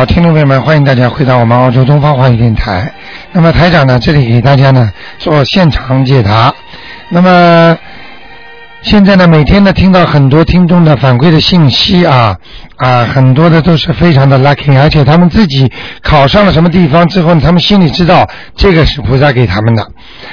好，听众朋友们，欢迎大家回到我们澳洲东方华语电台。那么台长呢，这里给大家呢做现场解答。那么现在呢，每天呢听到很多听众的反馈的信息啊啊，很多的都是非常的 lucky，而且他们自己考上了什么地方之后，他们心里知道这个是菩萨给他们的。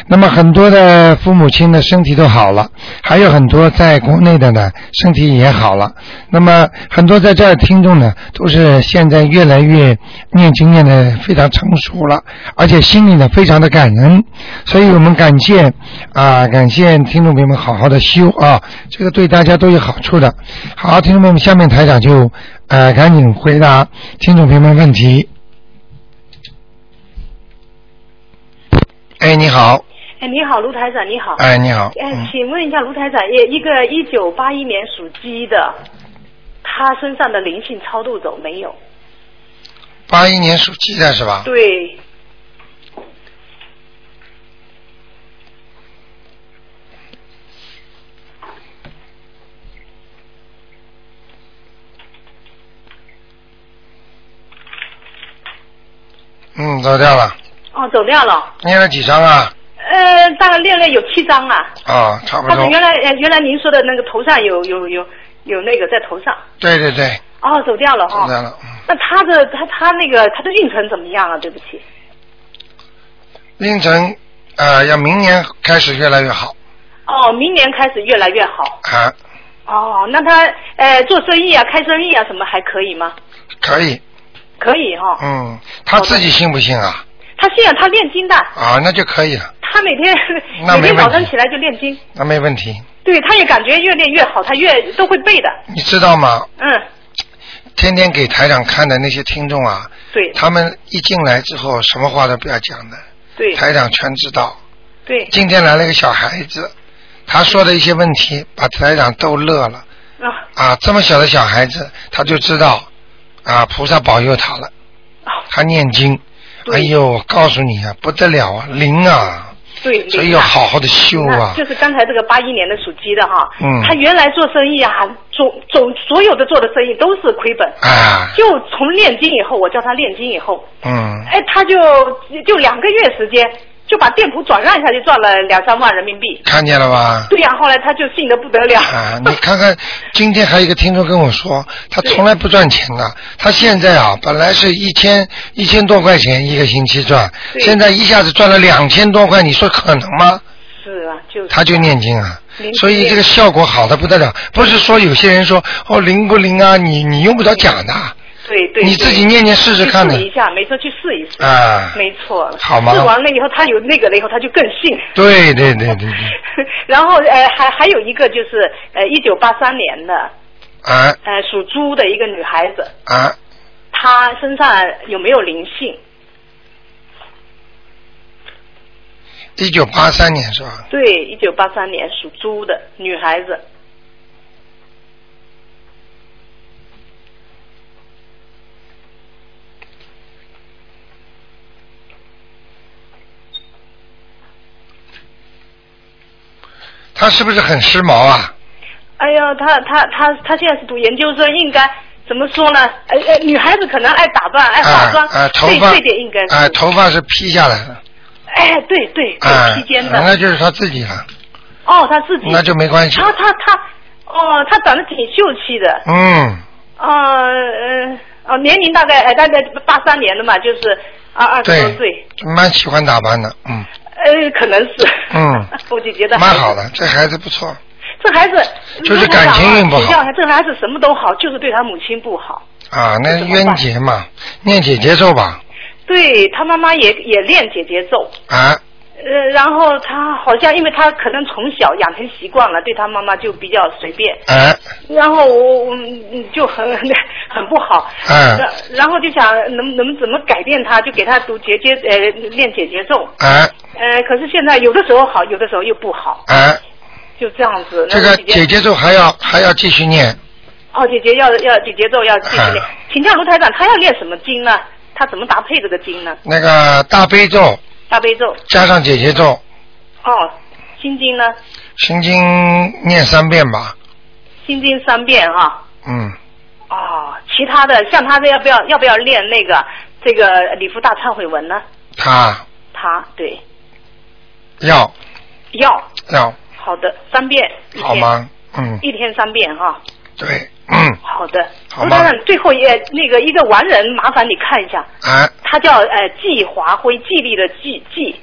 那么很多的父母亲的身体都好了，还有很多在国内的呢身体也好了。那么很多在这儿听众呢，都是现在越来越念经念的非常成熟了，而且心里呢非常的感恩。所以我们感谢啊，感谢听众朋友们好好的修啊，这个对大家都有好处的。好，听众朋友们，下面台长就呃赶紧回答听众朋友们问题。哎，你好，哎，你好，卢台长，你好。哎，你好，哎嗯，请问一下卢台长，一一个一九八一年属鸡的，他身上的灵性超度走没有？八一年属鸡的是吧？对，嗯，走掉了。哦，走掉了。念了几张啊？呃，大概练了有七张啊。啊、差不多。原来呃原来您说的那个头上有有有有那个在头上。对对对，哦，走掉了哈。走掉了。嗯那他的他他那个他的运程怎么样啊？对不起。运程呃要明年开始越来越好哦，明年开始越来越好。啊，哦，那他呃做生意啊、开生意啊什么还可以吗？可以。可以哈、嗯，他自己信不信啊？他信啊他练经的，啊，那就可以了，他每天 每天早晨起来就练经，那没问题。对，他也感觉越练越好，他越都会背的。你知道吗？嗯，天天给台长看的那些听众啊，对他们一进来之后什么话都不要讲的，对台长全知道。对，今天来了一个小孩子，他说的一些问题把台长逗乐了啊啊！这么小的小孩子，他就知道啊，菩萨保佑他了。哦他念经，哎呦，我告诉你啊，不得了啊，灵啊！对，所以要好好的修啊。就是刚才这个八一年的属鸡的哈，嗯他原来做生意啊，总总所有的做的生意都是亏本，啊，就从念经以后，我叫他念经以后，嗯，哎，他就就两个月时间就把店铺转让一下，就赚了两三万人民币。看见了吧？对呀、后来他就信得不得了。啊，你看看，今天还有一个听众跟我说，他从来不赚钱的，他现在啊，本来是一千一千多块钱一个星期赚，现在一下子赚了两千多块，你说可能吗？是啊，就是。他就念经啊，所以这个效果好的不得了。不是说有些人说哦灵不灵啊，你你用不着讲的对对。你自己念念试试看的去试一下，没错，去试一试。啊。没错。好吗试完了以后，他有那个了以后，他就更信。对对对对对，然后呃，还还有一个就是呃，一九八三年的啊呃属猪的一个女孩子，啊，她身上有没有灵性？一九八三年是吧？对，一九八三年属猪的女孩子。他是不是很时髦啊？哎呀，他他他他现在是读研究生，应该怎么说呢？呃呃，女孩子可能爱打扮，爱化妆，啊啊，头发这这点应该是。啊，头发是披下来的，哎，对对披肩的。那就是他自己了，哦，他自己。那就没关系。他他他，哦，他长得挺秀气的。嗯，呃呃哦，年龄大概呃大概八三年的嘛，就是二二十多岁。，蛮喜欢打扮的，嗯，呃，可能是。嗯 我就觉得蛮好的，这孩子不错。这孩子就是感情运不好这孩子什么都好，就是对他母亲不好。啊，那怎么办冤结嘛，念姐姐咒吧，对他妈妈也也练姐姐咒，啊，呃，然后他好像因为他可能从小养成习惯了，对他妈妈就比较随便，哎，然后我我嗯就很很不好，嗯然然后就想能能怎么改变他，就给他读节节呃练姐姐咒，哎，呃，可是现在有的时候好，有的时候又不好，嗯，就这样子。这个然后姐姐咒还要还要继续念，哦，姐姐要要姐节奏要继续练。啊，请教卢台长，他要练什么经呢？他怎么搭配这个经呢？那个大悲咒大悲咒，加上姐姐咒，哦，心经呢？心经念三遍吧，心经三遍啊。嗯，哦，其他的像他这要不要要不要练那个这个礼佛大忏悔文呢？他。他对。要。要。要。好的三遍，好吗？嗯，一天三遍哈。对，嗯，好的，卢台长，最后也那个一个完人，麻烦你看一下，哎，他叫呃季华辉，纪律的纪季，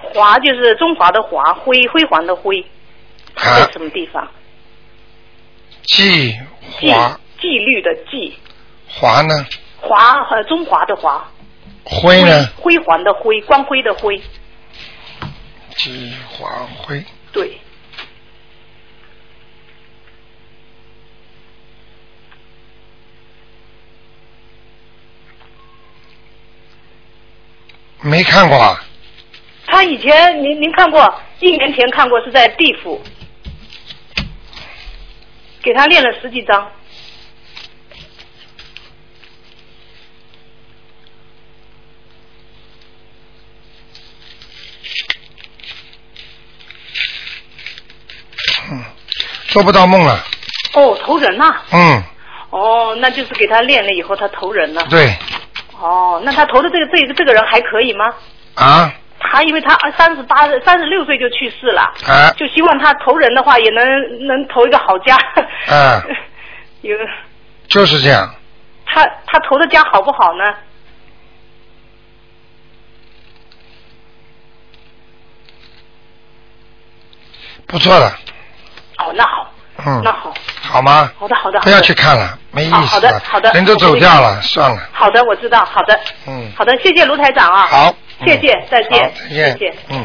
华就是中华的华，辉辉煌的辉，他啊在什么地方？季纪华。纪律的纪，华呢？华呃中华的华，辉呢？辉煌的辉，光辉的辉，季华辉，对，没看过啊？他以前您您看过，一年前看过是在地府，给他练了十几张。嗯。做不到梦了。哦，投人呐、嗯，哦，那就是给他练了以后，他投人了。对哦，那他投的这个这个这个人还可以吗？啊，他因为他三十八、三十六岁就去世了，啊就希望他投人的话也能能投一个好家。啊，有就是这样。他他投的家好不好呢？不错了，哦，那好，嗯，那好，好吗？好的好的。不要去看了，没意思好的好的人都走掉了，算了。好的，我知道，好的，嗯，好的，谢谢卢台长啊。好，嗯谢谢，再见好，再见，谢谢。嗯。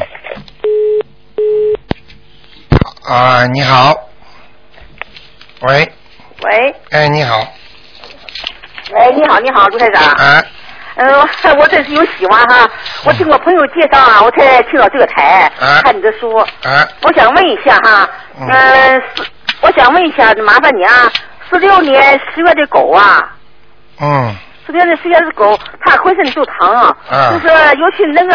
啊，你好。喂，喂，哎，你好，喂，你好，你好，卢台长。啊，嗯、我这是有喜欢哈，我听我朋友介绍啊，我才听到这个台，啊看你的书。啊，我想问一下哈，嗯嗯、是我想问一下，麻烦你啊，十六年十月的狗啊，嗯，十六年十月的狗，它浑身就疼啊，啊就是尤其那个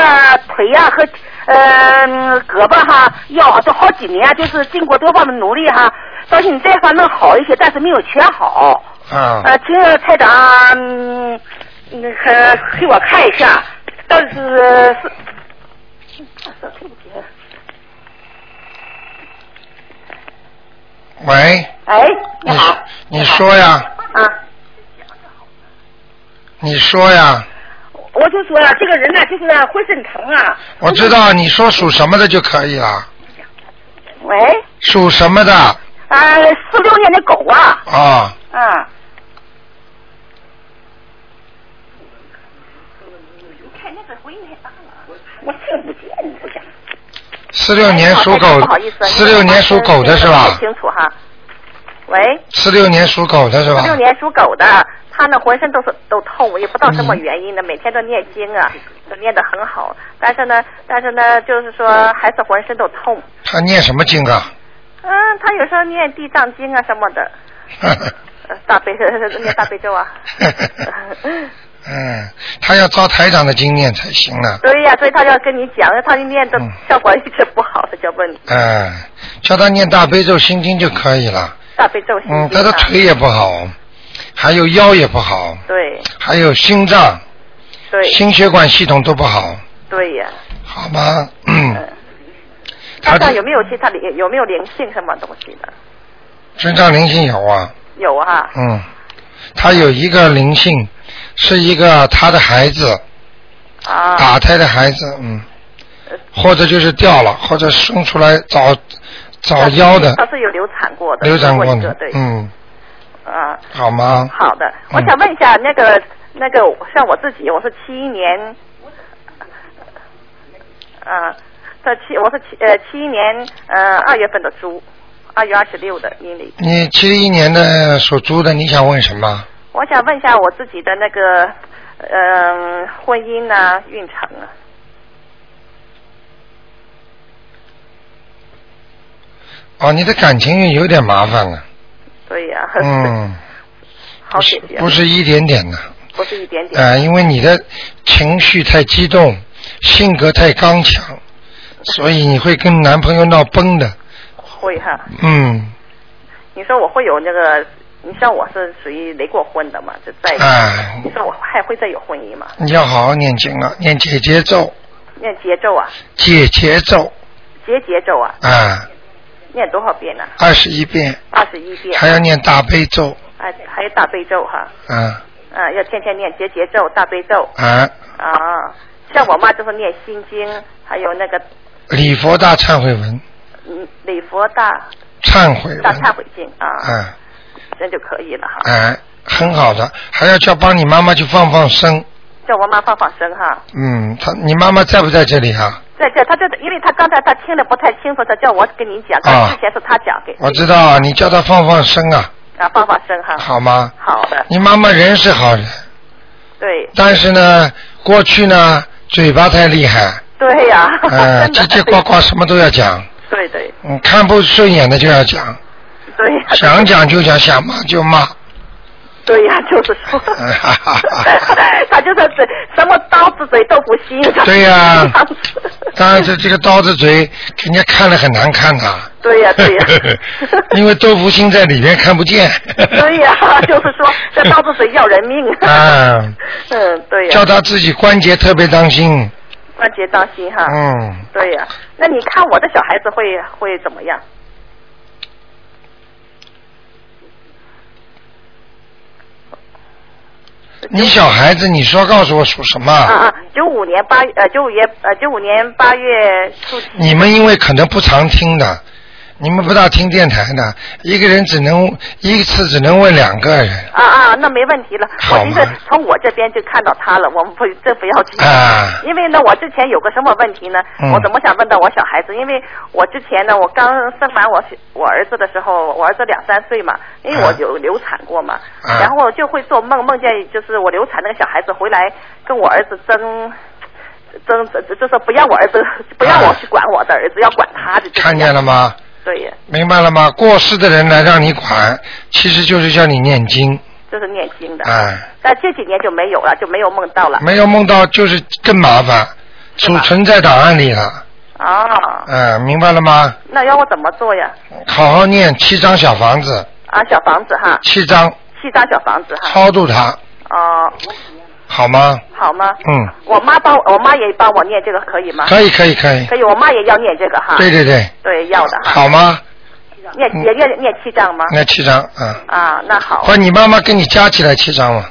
腿呀、和呃胳膊哈腰都好几年，就是经过多方的努力哈，到现在反正好一些，但是没有全好。啊，呃，请台长嗯，那个给我看一下，到底是是。喂，哎，你你好。你说呀，啊，你说呀，我就说呀，这个人呢，就是浑身疼啊。我知道你说属什么的就可以了，喂，属什么的啊，四六年的狗啊，啊？啊。我听不见，你不讲。四六年属狗四六年属狗的是吧不？清楚哈。喂。四六年属狗的是吧四？六年属狗的，他呢浑身都是都痛，我也不知道什么原因呢，每天都念经啊，都念得很好，但是呢，但是呢，就是说还是浑身都痛。他念什么经啊？嗯，他有时候念地藏经啊什么的，呃大悲 念大悲咒啊。嗯，他要照台长的经验才行呢。对呀、所以他要跟你讲，他就念的嗯。效果一直不好，他就问你。嗯，叫他念大悲咒心经就可以了。大悲咒心经啊。嗯，他的腿也不好，还有腰也不好，对。还有心脏、对。心血管系统都不好，对呀、好吗？嗯，嗯，他有没有其他灵有没有灵性什么东西的？身上灵性有啊，有啊，嗯，他有一个灵性，是一个他的孩子，啊，打胎的孩子，嗯，或者就是掉了，或者生出来早早夭的，他是有流产过的，流产过一个对，，嗯，啊，好吗？好的，嗯。我想问一下，那个那个像我自己，我是七一年，啊，这七我是七呃七一年呃二月份的猪，二月二十六的阴历。你七一年的属猪的，你想问什么？我想问一下我自己的那个嗯、婚姻啊运程啊，哦，你的感情运有点麻烦了，对呀、嗯，好不是姐姐，不是一点点的，不是一点点，呃，因为你的情绪太激动，性格太刚强，所以你会跟男朋友闹崩的，会哈。嗯，你说我会有那个你像我是属于离过婚的嘛，就在，哎。你说我还会再有婚姻吗？你要好好念经了，念解结咒，念节奏啊，解结咒节节奏啊，啊，念多少遍呢、二十一遍，二十一遍。还要念大悲咒，啊，还有大悲咒哈，啊啊，要天天念节节咒、大悲咒。啊，啊。像我妈就是念心经，还有那个礼佛大忏悔文，嗯礼佛大忏悔文，大忏悔经啊，啊这就可以了哈。哎，很好的，还要叫帮你妈妈去放放生，叫我妈放放生哈。嗯，她你妈妈在不在这里啊？在这，他就是因为他刚才他听的不太清楚，他叫我跟你讲，啊之前是他讲给。我知道啊，你叫她放放生啊，啊放放生哈。好吗？好的，你妈妈人是好人，对。但是呢，过去呢，嘴巴太厉害，对呀，呃，真的。叽叽呱呱什么都要讲，对对。嗯，看不顺眼的就要讲，对呀，想讲就讲，想骂就骂，对呀，就是说，他就是嘴什么刀子嘴豆腐心。对呀 当然这这个刀子嘴，给人家看了很难看的。对呀对呀因为豆腐心在里面看不见。对呀，就是说这刀子嘴要人命。啊，嗯，对呀叫，他自己关节特别当心。关节当心哈。嗯，对呀，那你看我的小孩子会会怎么样？你小孩子，你说告诉我属什么？啊啊，九五年八呃九五年呃九五年八月初七。你们因为可能不常听的，你们不大听电台的，一个人只能一次只能问两个人。啊啊，那没问题了。好我就是吗从我这边就看到他了，我们不这不要紧。啊因为呢，我之前有个什么问题呢？嗯我怎么想问到我小孩子？因为我之前呢，我刚生完我我儿子的时候，我儿子两三岁嘛，因为我啊有流产过嘛，啊然后我就会做梦，梦见就是我流产那个小孩子回来跟我儿子争。争就是不要我儿子不要我去管我的儿子，要管他的。看见了吗？对呀，明白了吗？过世的人来让你管，其实就是叫你念经。这是念经的。哎，但这几年就没有了，就没有梦到了。没有梦到就是更麻烦，储存在档案里了。啊，嗯，明白了吗？那要我怎么做呀？好好念七张小房子，啊，小房子哈，七张七张小房子哈。超度他，哦、好吗？好吗？嗯，我妈帮我妈也帮我念这个可以吗？可以，可以，可以。可以，我妈也要念这个哈。对对对，对，要的。好吗？念也念念七张吗？念七张，啊。啊，那好或，你妈妈跟你加起来七张嘛？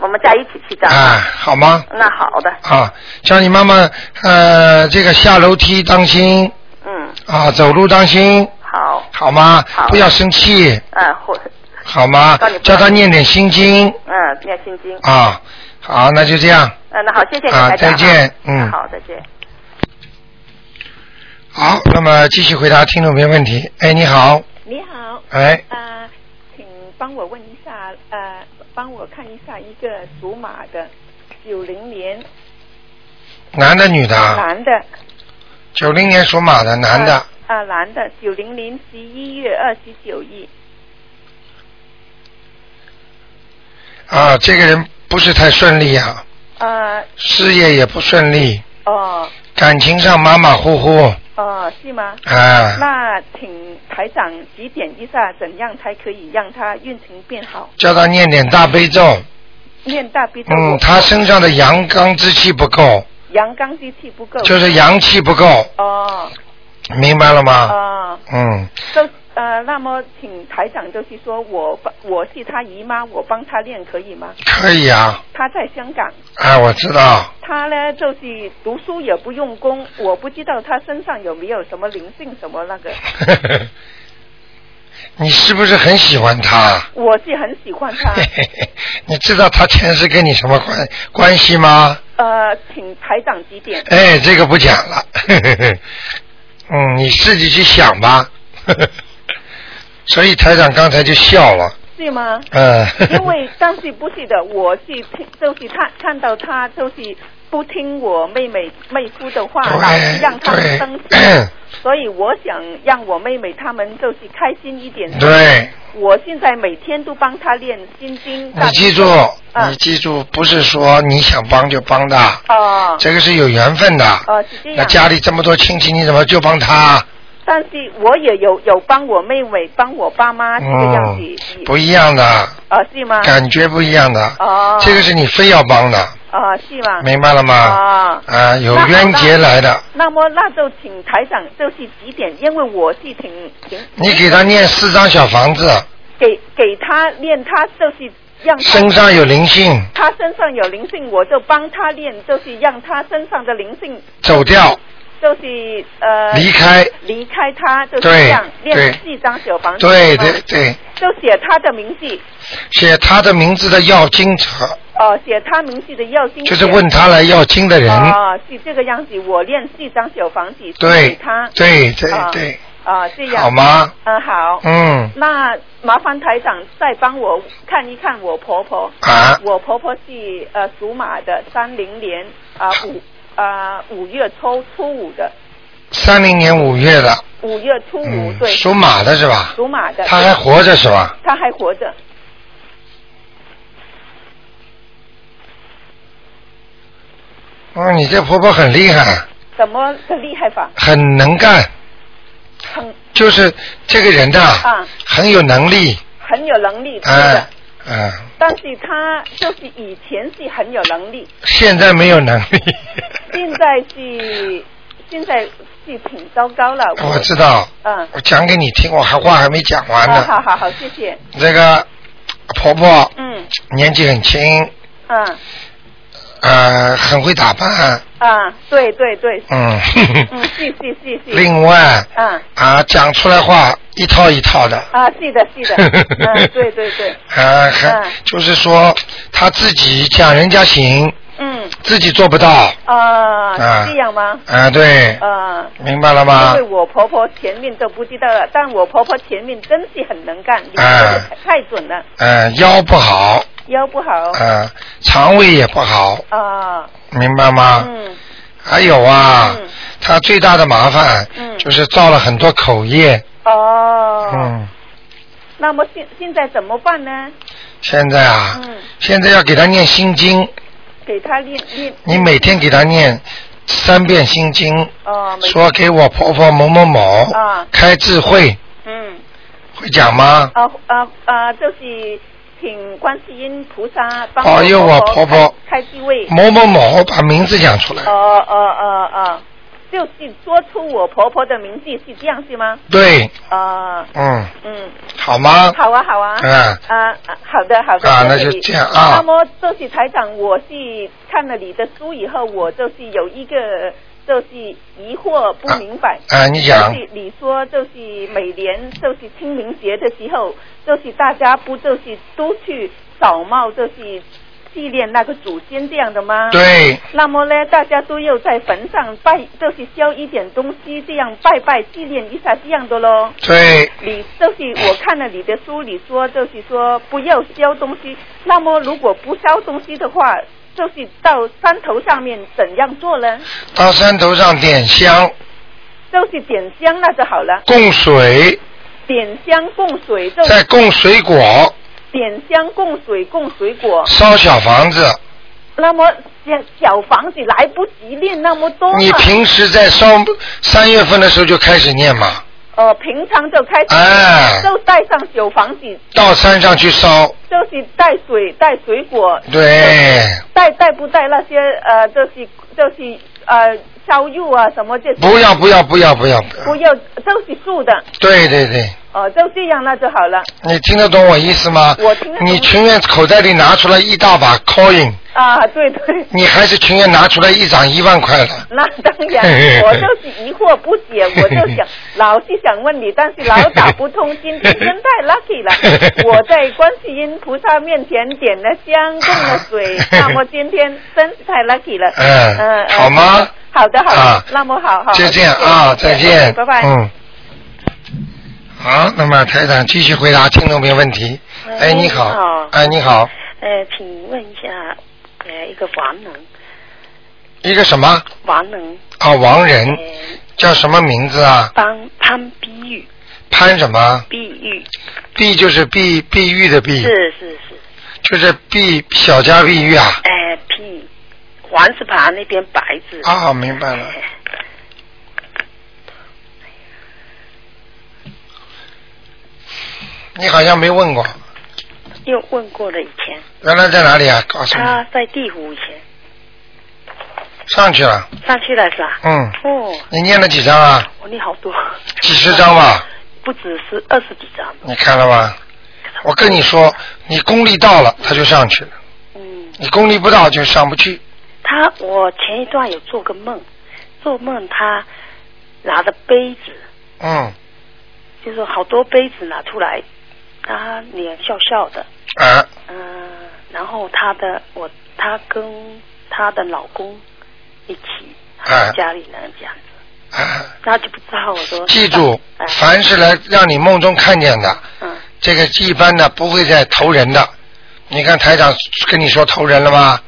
我们加一起七张。啊，好吗？那好的，啊，叫你妈妈呃，这个下楼梯当心嗯，啊，走路当心，好，好吗？好不要生气，嗯，或好吗？叫要她念点心经嗯，念心经。啊。好，那就这样。嗯，那好，谢谢你，啊再见嗯。好，再见。好，那么继续回答听众朋友问题。哎，你好，你好，哎，呃，请帮我问一下，呃，帮我看一下一个属马的，九零年。男的女的啊？男的，九零年属马的男的。啊、，呃男的，九零年十一月二十九日，啊，这个人不是太顺利啊，呃，事业也不顺利，哦，感情上马马虎虎。哦，是吗？啊。那请台长指点一下，怎样才可以让他运程变好？叫他念点大悲咒。念大悲咒，嗯，他身上的阳刚之气不够，阳刚之气不够，就是阳气不够，哦。明白了吗？哦，嗯，就呃，那么请台长就是说我帮我是他姨妈，我帮他练可以吗？可以啊，他在香港，哎，我知道，他呢就是读书也不用功，我不知道他身上有没有什么灵性什么那个，你是不是很喜欢他？我是很喜欢他。你知道他前世跟你什么关关系吗？呃，请台长指点。哎，这个不讲了。嗯，你自己去想吧。所以台长刚才就笑了。是吗？嗯。因为但是不是的，我是听就是他看到他就是不听我妹妹妹夫的话，老是让他们生气，所以我想让我妹妹他们就是开心一点。对，我现在每天都帮他练心经。你记住，啊你记住，不是说你想帮就帮的，哦这个是有缘分的。哦是这样那家里这么多亲戚，你怎么就帮他？但是我也有有帮我妹妹、帮我爸妈这个样子，嗯，不一样的，啊是吗？感觉不一样的。哦，这个是你非要帮的，啊是吗？明白了吗？啊。啊，有冤结来的，那么那就请台长就是几点，因为我是挺挺你给他念四张小房子，给给他念，他就是让他身上有灵性，他身上有灵性，我就帮他念，就是让他身上的灵性走掉，就是呃离开，离开他，就是这样练四张小房子，对对对，就写他的名字，写他的名字的要经者，哦，写他名字的要经者，就是问他来要经的人，哦，是这个样子，我练四张小房子对给他，对对啊对，啊，这样。好？吗？嗯，好。嗯，那麻烦台长再帮我看一看我婆婆。啊。我婆婆是呃属马的，三零年啊五啊五月初初五的，三零年五月的，五月初五、嗯，对，属马的是吧？属马的。他还活着是吧？他还活着。哦，你这婆婆很厉害，怎么个厉害法？很能干，很就是这个人的、啊很有能力，很有能力，对哎的。嗯，但是他就是以前是很有能力，现在没有能力。现在是现在是挺糟糕了。我知道，嗯。我讲给你听，我还话还没讲完啊，呢。好好好，谢谢。这个婆婆嗯年纪很轻，嗯呃，很会打扮，啊，对对对，嗯，嗯，是是是是。另外嗯啊，讲出来话一套一套的，啊，是的，是的，嗯，对对对，啊，很嗯就是说他自己讲人家行，嗯，自己做不到，啊，这样吗？啊，对，啊，明白了吗？因为？我婆婆前面都不知道了，但我婆婆前面真是很能干，你说哎的太准了，呃，腰不好，腰不好，呃，肠胃也不好，啊，明白吗？嗯。还有啊嗯，她最大的麻烦嗯。就是造了很多口业，哦，嗯，那么现现在怎么办呢？现在啊，嗯，现在要给他念心经，给他念念，你每天给他念三遍心经，哦，说给我婆婆某某某啊开智慧，嗯。会讲吗？啊啊啊！就是请观世音菩萨帮保佑我婆婆开开智慧。某某某把名字讲出来，哦哦哦哦，就是说出我婆婆的名字是这样是吗？对，啊嗯，嗯，好吗？好啊好啊。嗯啊啊，好的好的。啊那就这样啊那么就是台长，我是看了你的书以后，我就是有一个就是疑惑不明白。啊啊你讲就是你说就是每年就是清明节的时候，就是大家不就是都去扫墓，就是纪念那个祖先这样的吗？。对，那么呢，大家都要在坟上拜，就是烧一点东西，这样拜拜纪念一下这样的喽。对，你就是我看了你的书，你说就是说不要烧东西。那么如果不烧东西的话，就是到山头上面怎样做呢？到山头上点香、就是点香那就好了，供水，点香供水，就再供水果，点香供水供水果。烧小房子。那么小小房子来不及念那么多你平时在烧三月份的时候就开始念嘛，呃平常就开始、哎就带上小房子，到山上去烧，就是带水带水果，对，带带不带那些呃，就是就是呃烧肉啊什么这些？不要不要不要不要，不要，都是素的，对对对，哦、就这样那就好了。你听得懂我意思吗？我听得懂你情愿口袋里拿出来一大把 coin，啊，对对，你还是情愿拿出来一张一万块的。那当然，我就是疑惑不解，我就想 老是想问你，但是老打不通。今天真太 lucky 了，我在观世音菩萨面前点了香，供了水，那么今天真是太 lucky 了。嗯嗯，好吗？好的，好的，啊那么好好，就这样谢谢啊，再见。拜拜。嗯。好，那么台长继续回答听众朋友问题。哎，你好。哎，你好。呃，请问一下，呃，一个王能，一个什么王能，啊？王人呃，叫什么名字啊？潘潘碧玉，潘什么？碧玉，碧就是碧碧玉的碧，是是是，就是碧小家碧玉啊。呃，碧，黄字旁那边白字。啊，明白了。哎你好像没问过，又问过了以前，原来在哪里啊？告诉你，他在地府以前上去了。上去了是吧？嗯，哦，你念了几张啊？我念好多，几十张吧？不只是二十几张。你看了吧？我跟你说，你功力到了，他就上去了；嗯，你功力不到，就上不去。他我前一段有做个梦，做梦他拿着杯子，嗯，就是好多杯子拿出来，他脸笑笑的，啊，嗯、然后他的我他跟他的老公一起，啊家里人这样子，啊，那就不知道我说记住哎，凡是来让你梦中看见的，嗯。这个一般的不会再投人的。你看台长跟你说投人了吗？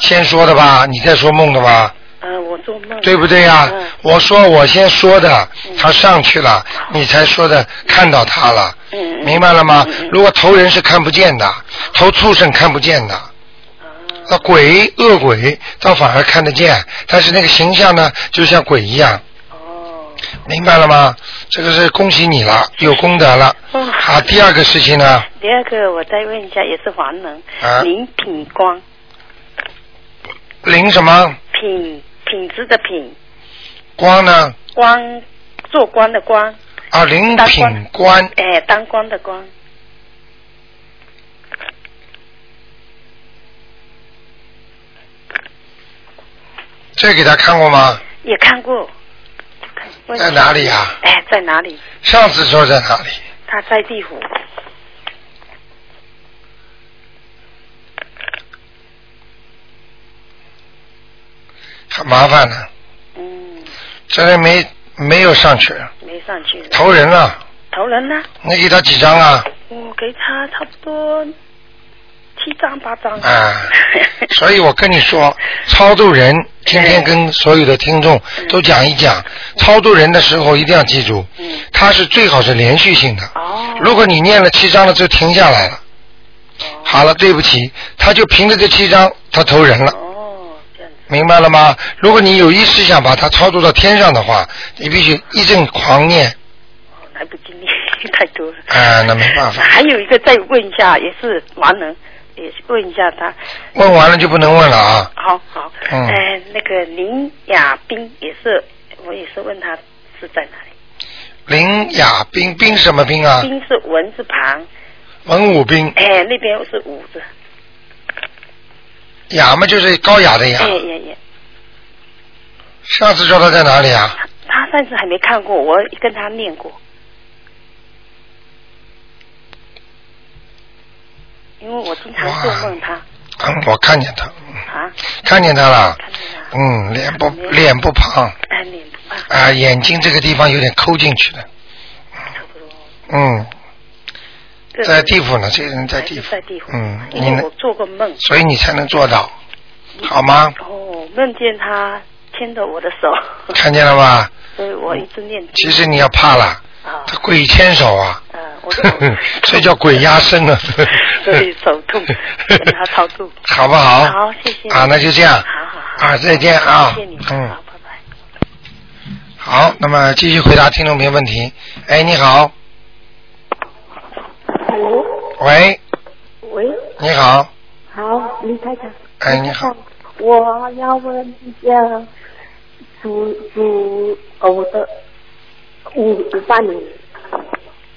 嗯先说的吧，你在说梦的吧，呃，我做梦。对不对呀、嗯。我说我先说的，嗯。他上去了，你才说的看到他了，嗯，明白了吗？嗯嗯？如果投人是看不见的，投畜生看不见的，啊。那鬼恶鬼倒反而看得见，但是那个形象呢，就像鬼一样，哦，明白了吗？这个是恭喜你了，有功德了。哦。好，第二个事情呢，第二个我再问一下，也是黄能，啊。林品光，灵什么？品品质的品，光呢？光做官的官，啊，林品官，哎，当官的官，这给他看过吗？也看过，在哪里呀、哎，在哪里？上次说在哪里？他在地府，很麻烦了，嗯，这人没没有上去，没上去。投人了。投人了？你给他几张啊？我给他差不多七张八张。啊，所以我跟你说，超度人，今天跟所有的听众都讲一讲，超度人的时候一定要记住，嗯，它是最好是连续性的。哦。如果你念了七张了就停下来了，哦好了，对不起，他就凭着这七张，他投人了。明白了吗？如果你有意识想把它操作到天上的话，你必须一阵狂念，哦来不及念 太多了。啊，那没办法，还有一个再问一下，也是完人，也是问一下他。问完了就不能问了啊。好好，嗯呃，那个林雅斌也是，我也是问他是在哪里。林雅斌，斌什么斌啊？斌是文字旁，文武斌，哎，那边是武字，雅嘛就是高雅的雅哎。也也，上次说他在哪里啊？他上次还没看过，我跟他念过。因为我经常做梦他嗯，我看见他，嗯啊，看见他了。看见他，嗯，脸不脸不胖，哎，脸不胖，啊，眼睛这个地方有点抠进去的。差不多。嗯，这在地府呢，这个人在地府。在地府，嗯，因为我？做过梦，所以你才能做到，好吗？哦，梦见他牵着我的手，看见了吧？所以我一直念。其实你要怕了，啊，他鬼牵手啊，呃，我就这 叫鬼压身啊。所以手痛，跟他超度。好不好？好，谢谢。啊，那就这样。好好好。啊，再见啊谢谢你。。嗯好，，拜拜。好，那么继续回答听众朋友问题。哎，你好喂，喂，你好，好，李太太。哎，你好，我要问一下，属属狗的五五八年，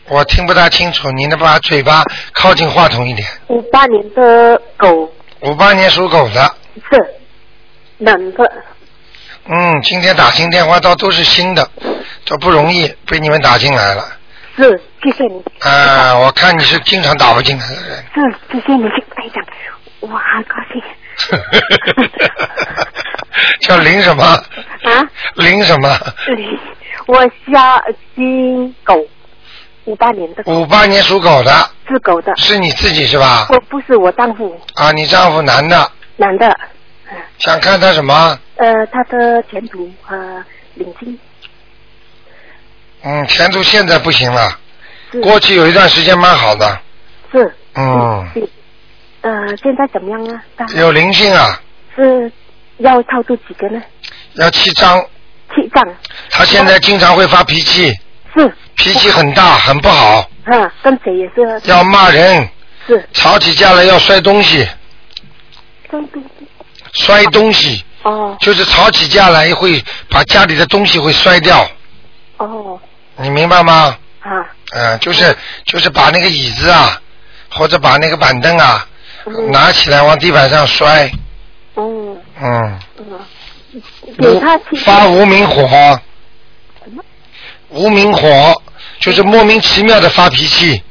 我听不大清楚，你能把嘴巴靠近话筒一点。五八年的狗。五八年属狗的，是。男的，嗯，今天打进电话到都是新的，都不容易被你们打进来了。是，谢谢你。啊，我看你是经常打不进来的人。是，谢谢你，台长，我好高兴。叫林什么？啊，林什么？林，我叫金狗，五八年的五八年属狗的，是狗的，是你自己是吧？我不是我丈夫，啊，你丈夫男的，男的，想看他什么？呃，他的前途和领巾嗯，前途现在不行了，是。过去有一段时间蛮好的。是，嗯，是，呃，现在怎么样啊？大有灵性啊，是要超度几个呢？要七张。七张，他现在经常会发脾气，是。脾气很大，很不好。啊，跟谁也是。要骂人，是。吵起架来要摔东西，摔东西。摔东西。哦。就是吵起架来会把家里的东西会摔掉，哦你明白吗？啊。嗯、就是就是把那个椅子啊，或者把那个板凳啊嗯。拿起来往地板上摔，哦。嗯，嗯，给他发无名火。什么，无名火就是莫名其妙的发脾气，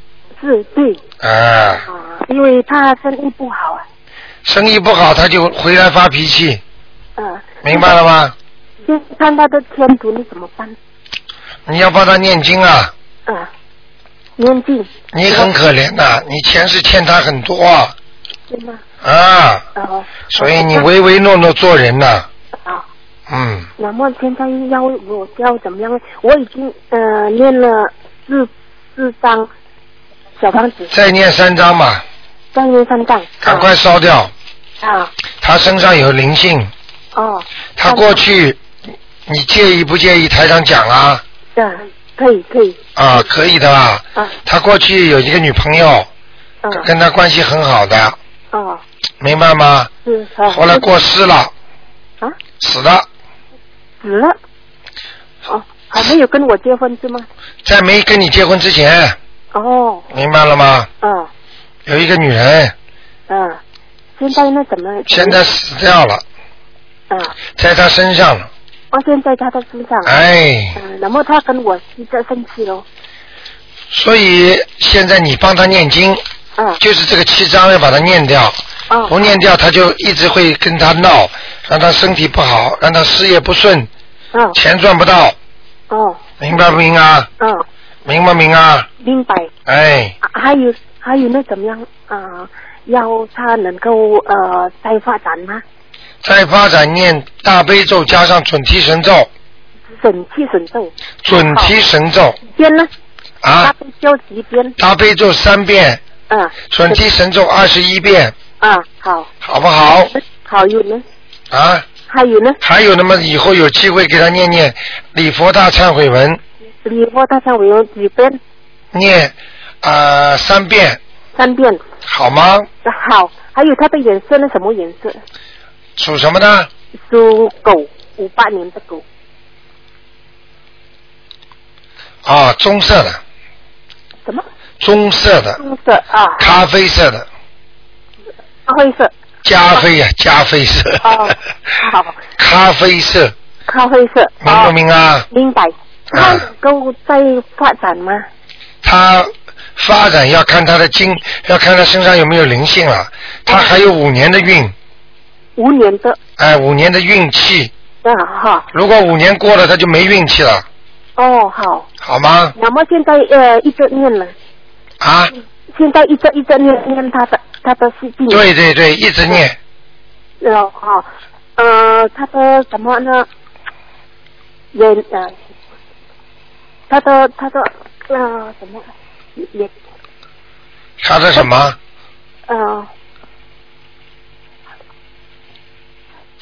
是对。啊、啊，因为他生意不好啊，生意不好他就回来发脾气，嗯、明白了吗？现在看他的前途你怎么办？你要帮他念经啊，啊，念经。你很可怜的，你前世欠他很多。啊，是吗？啊。哦，所以你唯唯诺诺做人呐、啊。嗯，那么现在要我要怎么样？我已经呃念了四四张小方子，再念三张嘛，再念三张。赶快烧掉。啊他身上有灵性，哦，他过去，你介意不介意台上讲啊？对，可以可以。啊，可以的吧？啊。他过去有一个女朋友，啊。跟他关系很好的，哦。明白吗？是好。后来过世了，啊？死了，死了。哦，还没有跟我结婚是吗？在没跟你结婚之前，哦，明白了吗？嗯有一个女人，嗯，现在那怎么？现在死掉了，嗯，在他身上了，哦，现在他的身上。哎，嗯，那么他跟我是在生气喽。所以现在你帮他念经，嗯就是这个七章要把它念掉，哦不念掉他就一直会跟他闹，让他身体不好，让他事业不顺，嗯钱赚不到，哦明白不明啊？嗯，明不明啊？明白。哎，啊还有还有那怎么样啊、呃要他能够呃再发展吗？再发展念大悲咒加上准提神咒，准提神咒。准提神咒边呢？啊大，悲咒几遍？大悲咒三遍，嗯。准提神咒二十一遍，啊，好。好不好？好有呢？啊，还有呢？还有那么以后有机会给他念念礼佛大忏悔文，礼佛大忏悔文几遍？念啊、呃三遍，三遍。好吗？好，还有它的颜色呢？什么颜色？属什么呢？属狗，五八年的狗。啊，棕色的，什么？棕色的，棕色啊，咖啡色的，咖啡色。加菲呀、加菲色。哦，好，咖啡色，咖啡色。明不明啊？哦？明白。它能够再发展吗？他发展要看他的精，要看他身上有没有灵性了。他还有五年的运，五年的哎，五年的运气。啊哈。如果五年过了，他就没运气了，哦，好。好吗？那么现在呃一直念了，啊，现在一直一直念念他的他的事情。对对对，一直念。哦好，呃，他的什么呢？也呃，他的他的呃什么也他的什么呃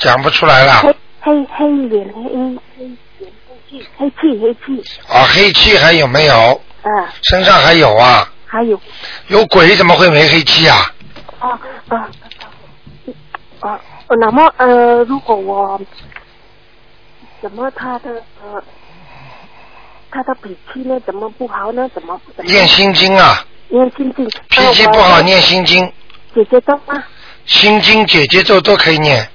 讲不出来了？黑黑黑脸黑黑脸黑气黑气黑气啊，黑气还有没有？啊，身上还有啊？还有有鬼怎么会没黑气啊？啊啊啊，那么呃，如果我怎么他的呃他的脾气呢？怎么不好呢？怎么怎么念心经啊，念心经？脾气不好念心经，姐姐咒吗？心经、姐姐咒都可以念，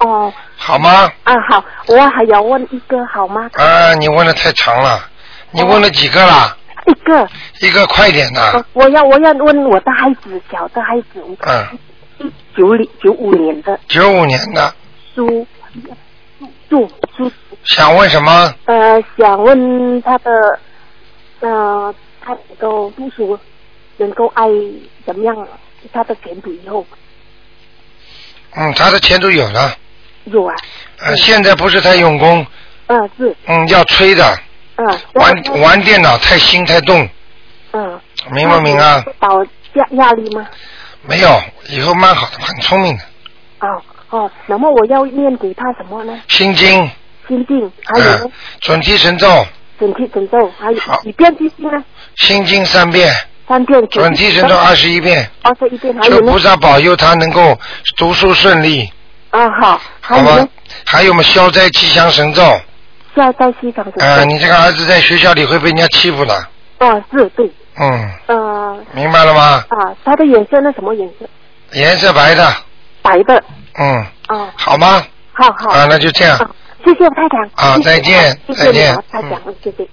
哦。好吗？啊好，我还要问一个好吗？啊，你问的太长了，你问了几个啦？一个，一个快点呐、呃我要我要问我的孩子，小的孩子，嗯，九零九五年的。九五年的，属属属想问什么？呃，想问他的呃，他能够读书，能够爱怎么样？他的前途以后。嗯，他的前途有了，有啊？呃，现在不是太用功，嗯、是嗯，要催的，嗯、玩玩电脑太心太动，嗯，明不明啊？导压压力吗？没有，以后蛮好的，很聪明的，哦哦，那么我要念给他什么呢？心经，心经，还有准提神咒，准提神咒，还有好几遍地心呢？心经三遍，三遍。准提神咒二十一遍，二十一遍，还求菩？萨保佑他能够读书顺利，啊，好，还好吗？还有我们消灾吉祥神咒，消灾吉祥神咒。呃，你这个儿子在学校里会被人家欺负的，哦，是对，嗯，呃，明白了吗？啊，他的颜色那？什么颜色？颜色白的，白的。嗯，啊，好吗？好好。啊，那就这样。啊谢谢太长。啊再见谢谢再见太长，谢谢。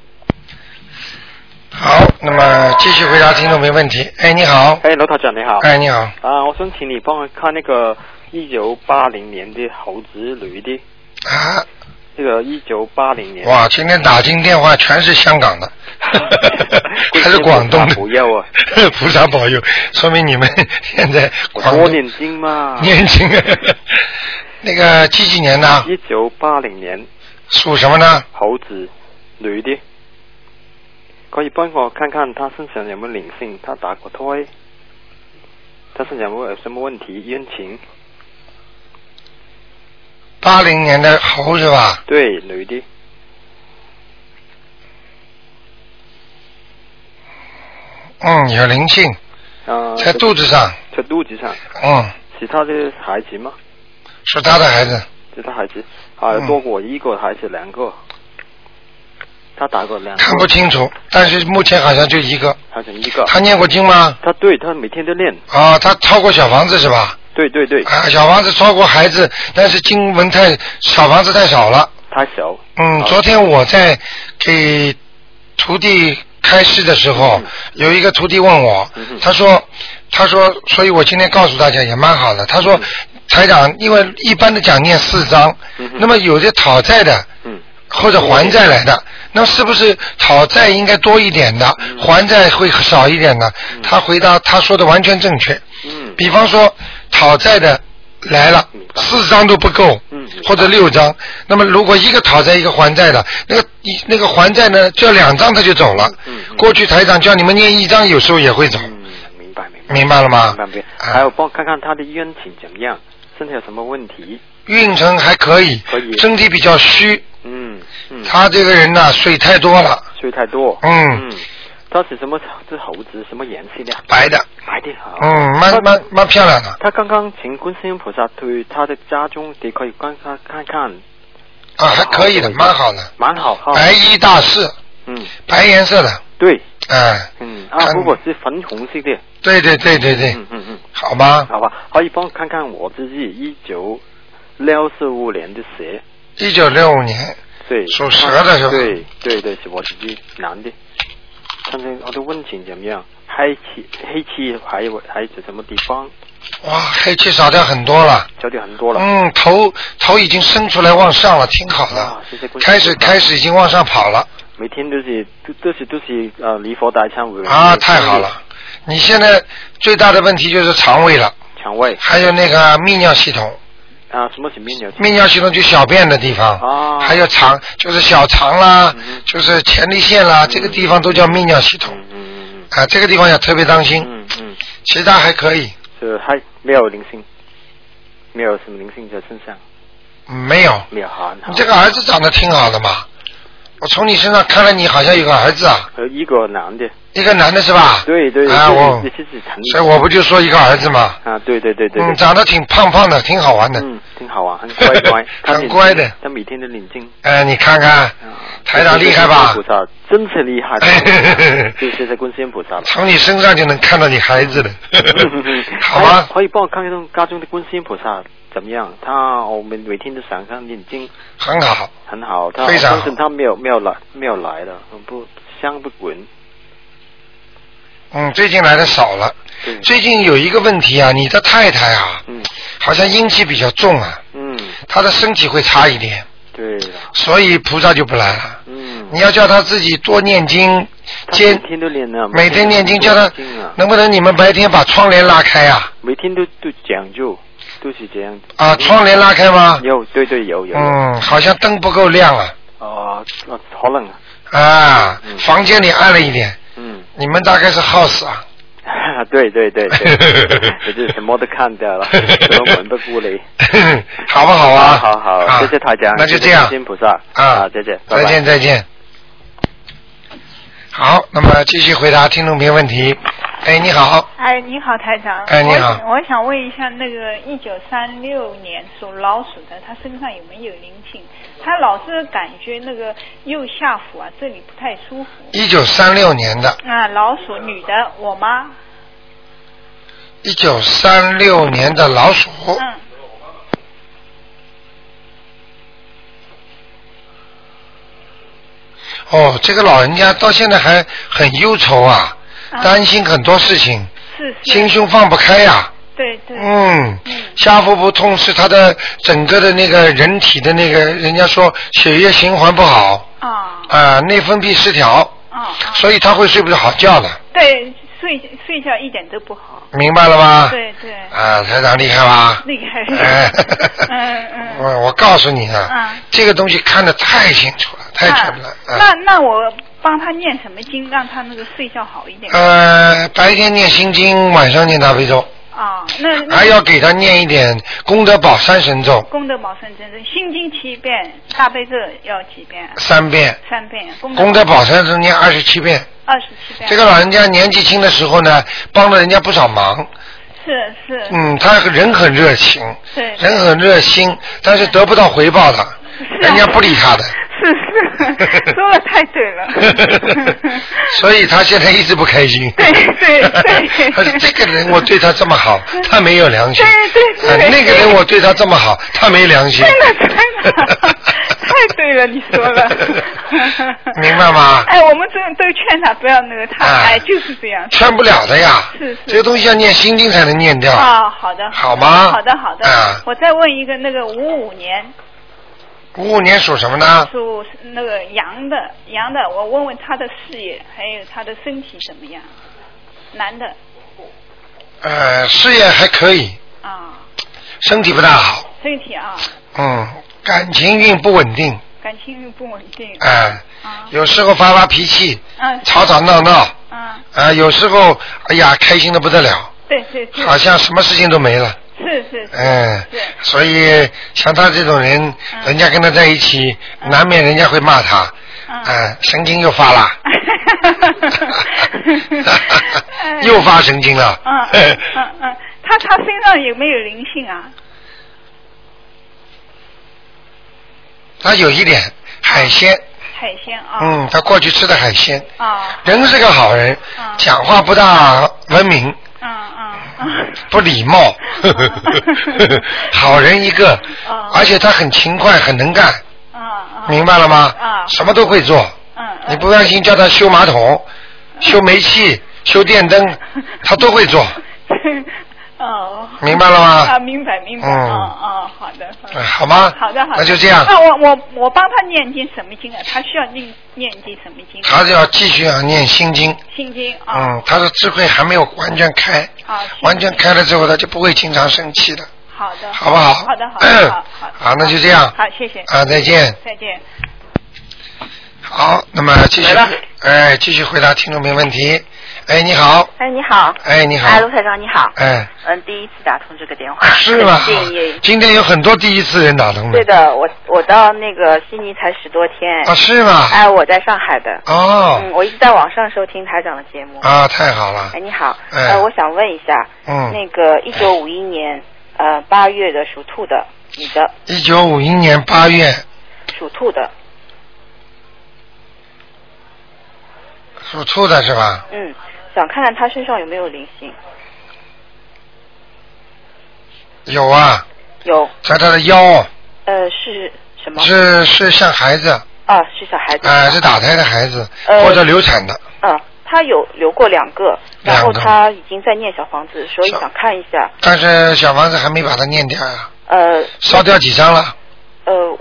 好，那么继续回答听众没问题。哎，你好，哎，罗台长你好。哎，你好，啊，我想请你帮我看那个一九八零年的猴子女的，啊，这个一九八零年。哇，今天打进电话全是香港的，还是广东的，不要啊！菩萨保佑，说明你们 现在我广东多念经嘛。年轻。那个几几年的？一九八零年属什么呢？猴子女的，可以帮我看看他身上有没有灵性？他打过胎，他身上有没有什么问题？冤情？八零年的猴是吧？对，女的。嗯，有灵性，啊、在肚子上，在肚子上，嗯，其他的孩子吗？是他的孩子，其他孩子，啊，嗯多过一个还是两个？他打过两个，看不清楚，但是目前好像就一个。好像一个。他念过经吗？他对他每天都念，啊，他超过小房子是吧？对对对，啊，小房子超过孩子，但是经文太小房子太少了。太小。嗯，啊昨天我在给徒弟开示的时候，有一个徒弟问我，嗯他说，他说，所以我今天告诉大家也蛮好的。他说，台长，因为一般的讲念四章，嗯那么有些讨债的嗯，或者还债来的，那是不是讨债应该多一点的，嗯还债会少一点呢？他回答他说的完全正确。嗯，比方说讨债的来了四张都不够嗯，或者六张，那么如果一个讨债一个还债的，那个一那个还债呢，就两张他就走了。嗯嗯。过去台长叫你们念一张，有时候也会走，嗯，明白明白。明白了吗？明白明白。啊。还有帮我看看他的冤情怎么样，身体有什么问题？运程还可以可以，身体比较虚，嗯嗯，他这个人呢水太多了，水太多。嗯。嗯，他是什么？这猴子什么颜色的？白的，白的好。嗯，蛮蛮蛮漂亮的，他刚刚请观世音菩萨对他的家中，你可以观看看看，啊，还可以的，蛮好的，蛮好。白衣大士，嗯，白颜色的，对，哎，嗯啊，看如果是粉红色的，对对对对对，嗯嗯嗯，好吧？好吧，可以帮我看看我自己一九六四五年的蛇，一九六五年，对，属蛇的是吧对对对，是我自己男的，看看我的问情怎么样？黑气黑气还有还有什么地方哇，黑气少掉很多了。少掉很多了？嗯，头头已经伸出来往上了，挺好的开始开始已经往上跑了每天都是都都是都是呃离佛大忏悔啊，太好了。你现在最大的问题就是肠胃了，肠胃还有那个泌尿系统，啊，什么是泌尿系泌尿系统就小便的地方，啊。还有肠就是小肠啦，嗯就是前列腺啦，这个地方都叫泌尿系统嗯嗯嗯啊，这个地方要特别当心，嗯嗯嗯，其他还可以，是还没有灵性，没有什么灵性在身上，嗯没有。没有你这个儿子长得挺好的嘛，我从你身上看来你好像有个儿子啊，和一个男的，一个男的是吧？对对，啊，我所以我不就说一个儿子嘛，啊，对对对对嗯，长得挺胖胖的，挺好玩的。嗯，挺好玩，很乖乖，很乖的他每天都领经。哎，你看看，啊台长厉害吧真是厉害，就谢谢观世音菩萨了。从你身上就能看到你孩子了，好可吗？可以帮我看一看家中的观世音菩萨怎么样？他我们每天都想看念经，很好，很好。他非常好我相信他没有没有来没有来的，不香不滚。嗯，最近来的少了。对，最近有一个问题啊，你的太太啊，嗯好像阴气比较重啊，嗯，她的身体会差一点，对了，所以菩萨就不来了。嗯，你要叫她自己多念经，天每天念经，叫她能不能你们白天把窗帘拉开啊？每天都都讲究，都是这样。啊，窗帘拉开吗？有，对对有有。嗯，好像灯不够亮啊。哦，那可能啊，啊，嗯房间里暗了一点。嗯，你们大概是 house 啊？对对对对，我就 什么都看掉了，什么门不顾里。好不好啊？好好谢谢大家，那就这样谢谢观世音菩萨啊啊，再见，再见再见。好，那么继续回答听众朋友问题。哎，你好，哎，你好，台长。哎你好我我想问一下，那个一九三六年属老鼠的，他身上有没有灵性？他老是感觉那个右下腹啊，这里不太舒服。一九三六年的，啊，老鼠女的，我妈。一九三六年的老鼠，嗯，哦，这个老人家到现在还很忧愁啊，啊担心很多事情，是是。心胸放不开呀、对对。嗯，下腹部痛是他的整个的那个人体的那个，人家说血液循环不好，啊啊、内分泌失调，啊所以他会睡不着好觉的，对，睡睡觉一点都不好。明白了吗？对对。啊，台长厉害吧？厉害。哎嗯 嗯。我我告诉你啊，嗯这个东西看得太清楚了，太沉了。啊那那我帮他念什么经，让他那个睡觉好一点？呃，白天念心经，晚上念大悲咒，啊，那那还要给他念一点功德宝三神咒，功德宝三神咒心经七遍，大悲咒要几遍？三遍，三遍。功功德宝山咒念二十七遍。二十七遍。这个老人家年纪轻的时候呢，帮了人家不少忙，是是。嗯，他人很热情，对。人很热心，但是得不到回报的，人家不理他的，是是，说的太对了。所以他现在一直不开心。对对对他说 这个人我对他这么好，他没有良心。对对对啊那个人我对他这么好，他没良心。真的真的，太对了，你说了。明白吗哎，我们都都劝他不要那个，他啊哎就是这样。劝不了的呀，是是。这个东西要念心经才能念掉。啊，好的。好吗好的好的。啊我再问一个，那个五五年五五年属什么呢？属那个羊的，羊的，我问问他的事业，还有他的身体怎么样？男的呃，事业还可以，啊，身体不大好，身体啊，嗯，感情运不稳定，感情运不稳定。哎、有时候发发脾气，嗯。吵吵闹闹，嗯，啊、有时候哎呀开心的不得了，对对对。好像什么事情都没了。是是是。嗯是，所以像他这种人，人家跟他在一起，难免人家会骂他，嗯，神经又发了，又发神经了，嗯嗯他他身上有没有灵性啊？他有一点海鲜，海鲜啊。嗯，他过去吃的海鲜，啊。人是个好人，讲话不大文明，嗯嗯嗯。不礼貌，好人一个，啊而且他很勤快，很能干，明白了吗？啊什么都会做。你不放心，叫他修马桶、修煤气、修电灯，他都会做。哦。明白了吗啊，明白明白。嗯哦哦，好的。好的哎好吗好的好的。那就这样那我我我帮他念经什么经啊？他需要念念经什么经？他就要继续要念心经。心经啊。嗯，他的智慧还没有完全开，好。完全开了之后，他就不会经常生气的。好的。好不好好的好的好好。好那就这样好，谢谢。啊再见再见。好，那么继续，哎，继续回答听众朋友问题。哎，你好，哎，你好。哎你好哎，卢台长，你好。哎，嗯，第一次打通这个电话。是吗？今天有很多第一次人打通的。对的，我我到那个悉尼才十多天。啊是吗哎，我在上海的。哦嗯，我一直在网上收听台长的节目。啊，太好了哎，。你好。哎呃，我想问一下，嗯那个一九五一年呃八月的属兔的女的，一九五一年八月属兔的，属兔的是吧？嗯，想看看他身上有没有灵性。有啊，有，在他的腰，呃，是什么？是是像孩子，啊，是小孩子。啊，是打胎的孩子呃或者流产的。嗯，他有留过两个，然后他已经在念小房子，所以想看一下，但是小房子还没把它念掉啊，呃烧掉几张了？呃，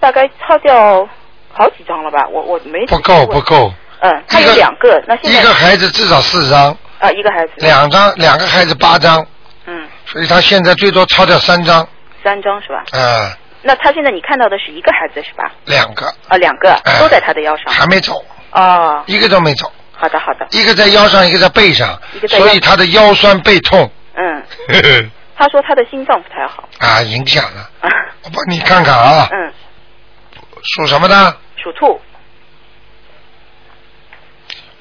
大概烧掉好几张了吧？我我没不够不够，嗯，他有两个，那现在一个孩子至少四张，啊一个孩子。两张两个孩子八张，嗯。所以他现在最多超掉三张，三张是吧？嗯，那他现在你看到的是一个孩子是吧？两个。啊两个哎。都在他的腰上。还没走，哦，一个都没走，好的好的，一个在腰上，一个在背上。一个，在所以他的腰酸背痛，嗯，他说他的心脏不太好。啊，影响了。我帮你看看啊，嗯，属什么的？属兔，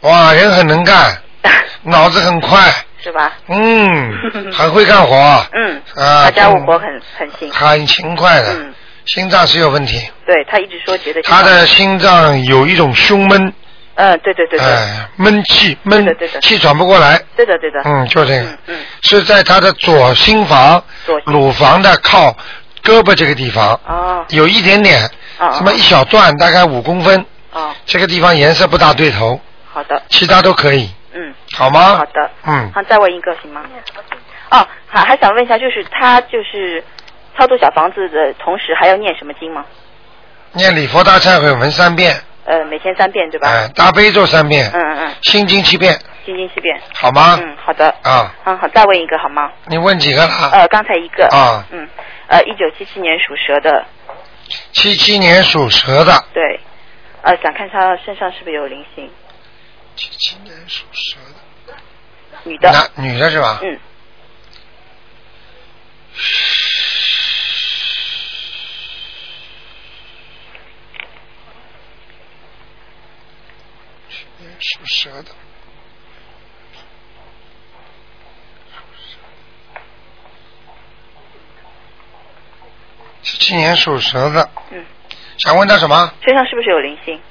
哇，人很能干，脑子很快，是吧？嗯，很会干活，嗯，啊，他家务嗯活很很勤。很勤快的，嗯，心脏是有问题，对他一直说觉得他的心脏。有一种胸闷，嗯，对对对对，哎，闷气闷对的气喘不过来，对的对的，嗯，就这个，嗯是在他的左心房、左乳房的靠胳膊这个地方，哦。有一点点，哦什么一小段，大概五公分，哦，这个地方颜色不大对头，好的，其他都可以，嗯，好吗？好的，嗯，好，再问一个行吗？哦，还还想问一下，就是他就是操作小房子的同时还要念什么经吗？念礼佛大忏悔文三遍，呃，每天三遍对吧？哎，大悲咒三遍，嗯嗯嗯，心经七遍，心经七遍。好吗？嗯，好的。啊，嗯，好，再问一个好吗？你问几个了？呃，刚才一个。啊嗯，呃，一九七七年属蛇的，七七年属蛇的，对，呃，想看他身上是不是有灵性？七七年属蛇的，女的。男女的是吧？嗯。属蛇的。七七年属蛇的，嗯，想问他什么？身上是不是有灵性？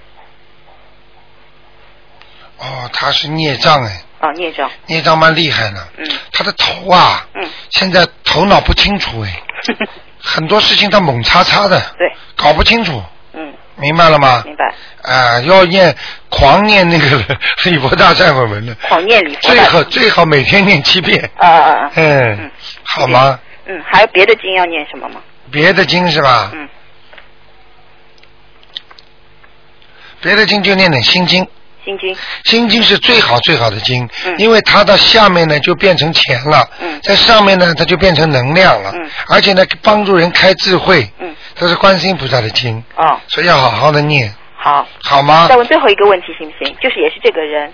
哦，他是孽障哎，哦，孽障。孽障蛮厉害的。嗯。他的头啊，嗯，现在头脑不清楚哎，很多事情他猛叉叉的，对，搞不清楚，嗯，明白了吗？明白。啊、要念狂念那个 礼佛大忏悔文的，狂念礼佛大最好最好每天念七遍。啊啊啊！嗯，好吗？嗯，还有别的经要念什么吗？别的经是吧？嗯。别的经就念点心经，心经。心经是最好最好的经，嗯因为它到下面呢就变成钱了，嗯在上面呢它就变成能量了，嗯而且呢帮助人开智慧，嗯，这是观世音菩萨的经，哦，所以要好好的念，好。好吗再？问最后一个问题行不行？就是也是这个人，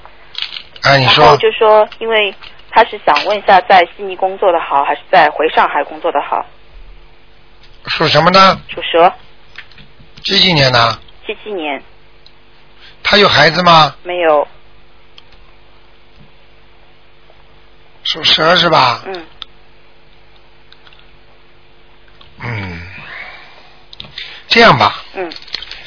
哎，你然后说就说，因为他是想问一下，在悉尼工作的好，还是在回上海工作的好？属什么呢？属蛇，几几年的？七七年他有孩子吗？没有，属蛇是吧？嗯，嗯，这样吧，嗯，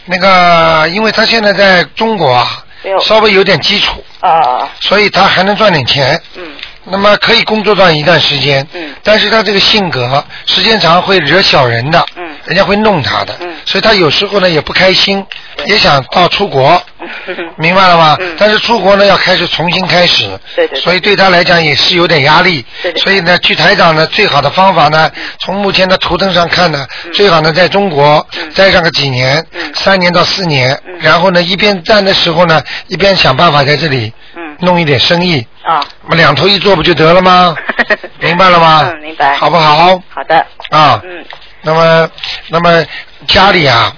那个，因为他现在在中国啊没有，稍微有点基础，啊啊啊，所以他还能赚点钱。嗯，那么可以工作赚一段时间。嗯。但是他这个性格时间长会惹小人的。嗯。人家会弄他的。嗯。所以他有时候呢也不开心，也想到出国。明白了吗？嗯但是出国呢要开始重新开始。所以对他来讲也是有点压力。所以呢，据台长呢，最好的方法呢，从目前的图腾上看呢，最好呢在中国待上个几年，三年到四年，然后呢一边站的时候呢，一边想办法在这里嗯弄一点生意。啊，那么两头一做不就得了吗？明白了吗？嗯，明白。好不好？好的。啊。嗯。那么，那么家里啊，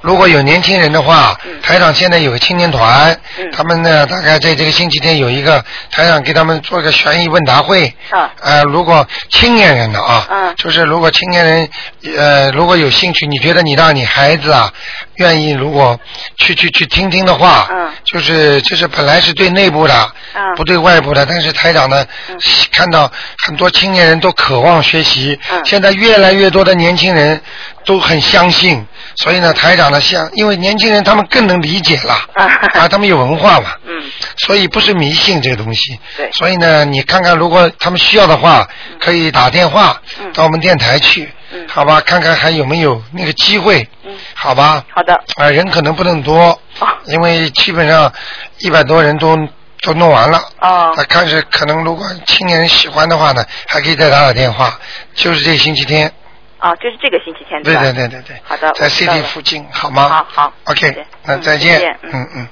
如果有年轻人的话，台长现在有个青年团，他们呢大概在这个星期天有一个台长给他们做个悬疑问答会。啊。呃，如果青年人的啊，嗯就是如果青年人呃如果有兴趣，你觉得你让你孩子啊愿意如果去去去听听的话，嗯。就是就是本来是对内部的，嗯不对外部的，但是台长呢、看到很多青年人都渴望学习，嗯。现在越来越多的年轻人都很相信，所以呢，台长呢想，因为年轻人他们更能理解了，啊，他们有文化嘛，嗯，所以不是迷信这个东西，对所以呢，你看看如果他们需要的话，可以打电话嗯到我们电台去，嗯好吧，看看还有没有那个机会，嗯，好吧，好的，啊，人可能不能多，因为基本上一百多人都都弄完了。啊。他看是可能，如果青年人喜欢的话呢，还可以再打打电话，就是这星期天。啊，就是这个星期天对吧？对对对对。好的，在 CD 附近，好吗？好好。OK，那嗯再见。嗯嗯。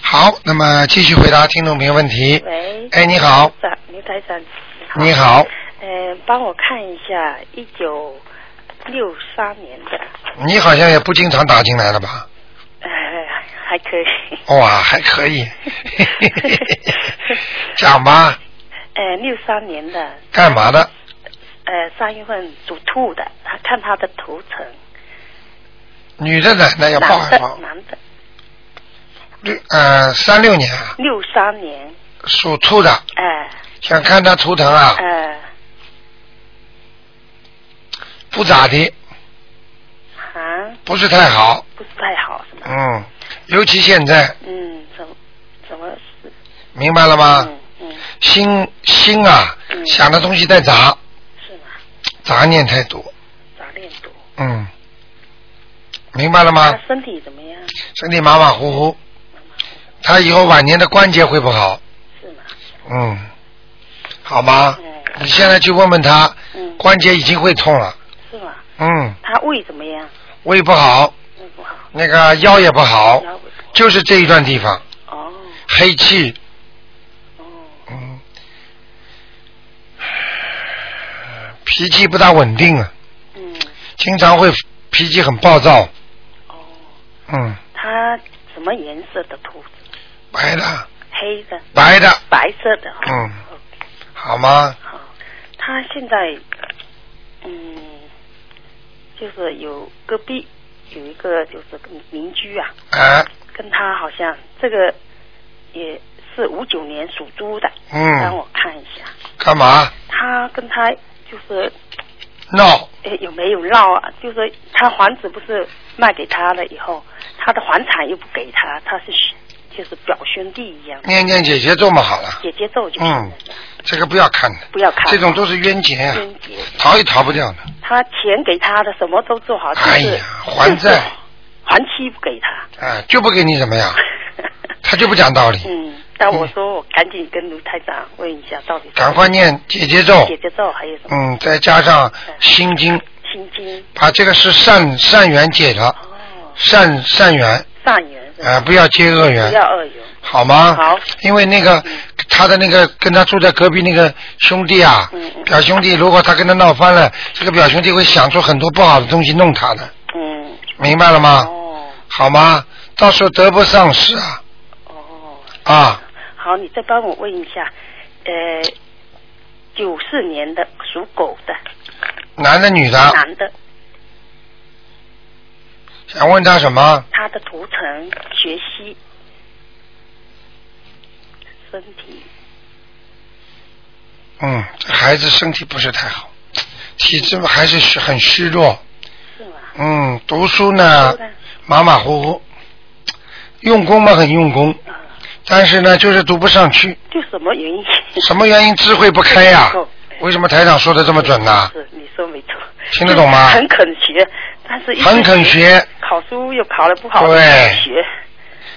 好，那么继续回答听众朋友问题。喂。哎，你好。长，刘台长。你好。呃，帮我看一下一九六三年的，你好像也不经常打进来了吧？呃，还可以。哇，还可以。讲吧，呃，六三年的，干嘛的？呃，三月份属兔的，他看他的图腾。女的呢，那要抱男的一抱，男的，六呃三六年啊，六三年，属兔的，哎想看他图腾啊，哎不咋的，啊，不是太好，不是太好是吗？嗯，尤其现在，嗯，怎怎么是？明白了吗？嗯嗯，心心啊，嗯。想的东西太杂？杂念太多，杂念多。嗯，明白了吗他？身体怎么样？身体马马虎虎，他以后晚年的关节会不好，是吗？嗯，好吗？嗯你现在去问问他，嗯，关节已经会痛了，是吗？嗯，他胃怎么样？胃不好，胃不好。那个腰也不好，腰不就是这一段地方哦黑气，哦嗯，脾气不大稳定啊，嗯经常会脾气很暴躁，哦，嗯，他什么颜色的兔子？白的，黑的。白的，白色的。嗯，好吗？好，他现在嗯，就是有隔壁有一个就是邻居啊，啊，跟他好像这个也是五九年属猪的，嗯。让我看一下，干嘛？他跟他就是闹？哎有没有闹啊？就是他房子不是卖给他了以后，他的房产又不给他，他是就是表兄弟一样，念念姐姐咒嘛好了，姐姐咒就行嗯，这个不要看的，不要看这种都是冤结啊，冤结。逃也逃不掉的。他钱给他的什么都做好，就是、哎呀，还就是债，还期不给他。哎，就不给你怎么样，他就不讲道理。嗯，但我说我赶紧跟卢台长问一下，到底赶快念姐姐咒，姐姐咒还有什么？嗯，再加上心经，心经、把这个是善善缘解了，善善缘，善缘啊？呃，不要接恶缘。不，要恶缘。好吗？好。因为那个他的那个跟他住在隔壁那个兄弟啊，嗯。表兄弟，如果他跟他闹翻了，这个表兄弟会想出很多不好的东西弄他的，嗯，明白了吗？哦。好吗？到时候得不偿失啊。哦，啊，好，你再帮我问一下，呃，九四年的属狗的。男的女的，男的，想问他什么？他的图腾、学习、身体，嗯，这孩子身体不是太好，体质还是很虚弱。是吗？嗯，读书呢马马虎虎，用功嘛很用功，但是呢就是读不上去，就什么原因？什么原因智慧不开呀、为什么台长说的这么准呢、是，你说没错。听得懂吗很肯学，但是很肯学，考书又考的不好，对很学。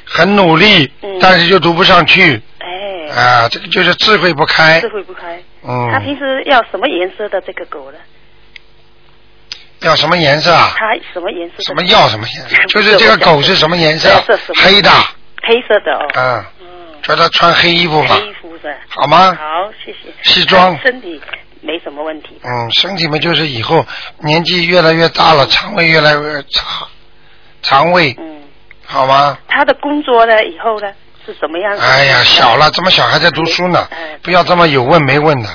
很努力，嗯但是就读不上去哎，啊，这个就是智慧不开智。慧不开。嗯他嗯，平时要什么颜色的这个狗呢？要什么颜色啊？它什么颜色？什么要什么颜色？就是这个狗是什么颜色 黑的，黑色的哦。嗯，叫他穿黑衣服吧，黑衣服是？好吗？好，谢谢。西装身体没什么问题。嗯，身体嘛就是以后年纪越来越大了，肠胃越来越差，肠胃，嗯，好吗？他的工作呢？以后呢是什么样子？哎呀，小了，这么小还在读书呢，哎不要这么有问没问的，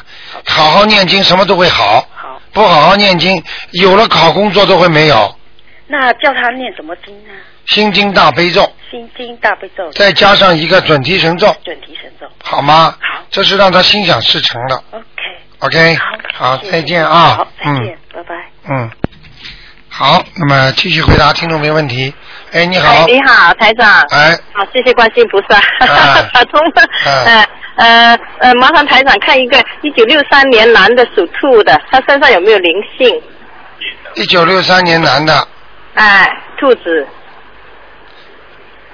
好好念经，什么都会好。好，不好好念经，有了好工作都会没有。那叫他念什么经呢？心经大悲咒，心经大悲咒，再加上一个准提神咒，准提神咒。好吗？好，这是让他心想事成的。OK。OK，好，再见啊。好，再嗯见，拜拜。嗯，好，那么继续回答听众没问题。哎，你好。哎，你好，台长。哎。好，谢谢观世音菩萨，哎打 通了。哎呃呃呃，麻烦台长看一个一九六三年男的属兔的，他身上有没有灵性？一九六三年男的，哎，兔子。